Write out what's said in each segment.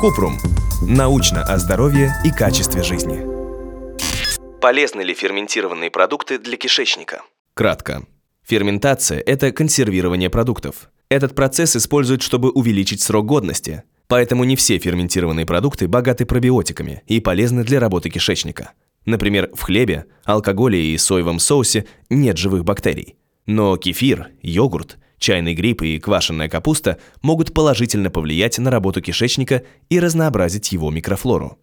Купрум. Научно о здоровье и качестве жизни. Полезны ли ферментированные продукты для кишечника? Кратко. Ферментация – это консервирование продуктов. Этот процесс используют, чтобы увеличить срок годности. Поэтому не все ферментированные продукты богаты пробиотиками и полезны для работы кишечника. Например, в хлебе, алкоголе и соевом соусе нет живых бактерий. Но кефир, йогурт, чайный гриб и квашеная капуста могут положительно повлиять на работу кишечника и разнообразить его микрофлору.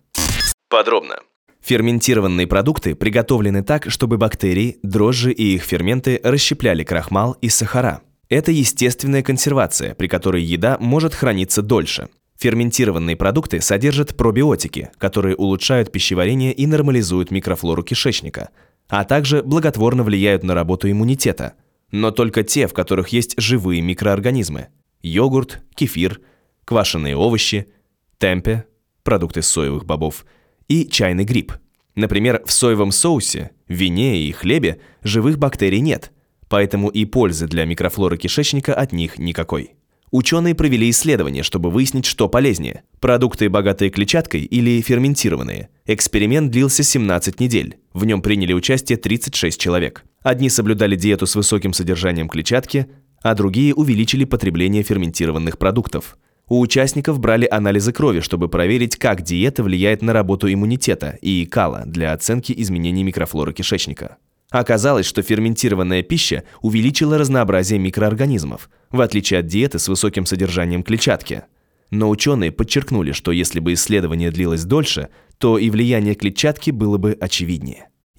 Подробно. Ферментированные продукты приготовлены так, чтобы бактерии, дрожжи и их ферменты расщепляли крахмал и сахара. Это естественная консервация, при которой еда может храниться дольше. Ферментированные продукты содержат пробиотики, которые улучшают пищеварение и нормализуют микрофлору кишечника, а также благотворно влияют на работу иммунитета. Но только те, в которых есть живые микроорганизмы. Йогурт, кефир, квашеные овощи, темпе, продукты соевых бобов и чайный гриб. Например, в соевом соусе, вине и хлебе живых бактерий нет, поэтому и пользы для микрофлоры кишечника от них никакой. Ученые провели исследование, чтобы выяснить, что полезнее – продукты, богатые клетчаткой или ферментированные. Эксперимент длился 17 недель. В нем приняли участие 36 человек. Одни соблюдали диету с высоким содержанием клетчатки, а другие увеличили потребление ферментированных продуктов. У участников брали анализы крови, чтобы проверить, как диета влияет на работу иммунитета и кала для оценки изменений микрофлоры кишечника. Оказалось, что ферментированная пища увеличила разнообразие микроорганизмов, в отличие от диеты с высоким содержанием клетчатки. Но ученые подчеркнули, что если бы исследование длилось дольше, то и влияние клетчатки было бы очевиднее.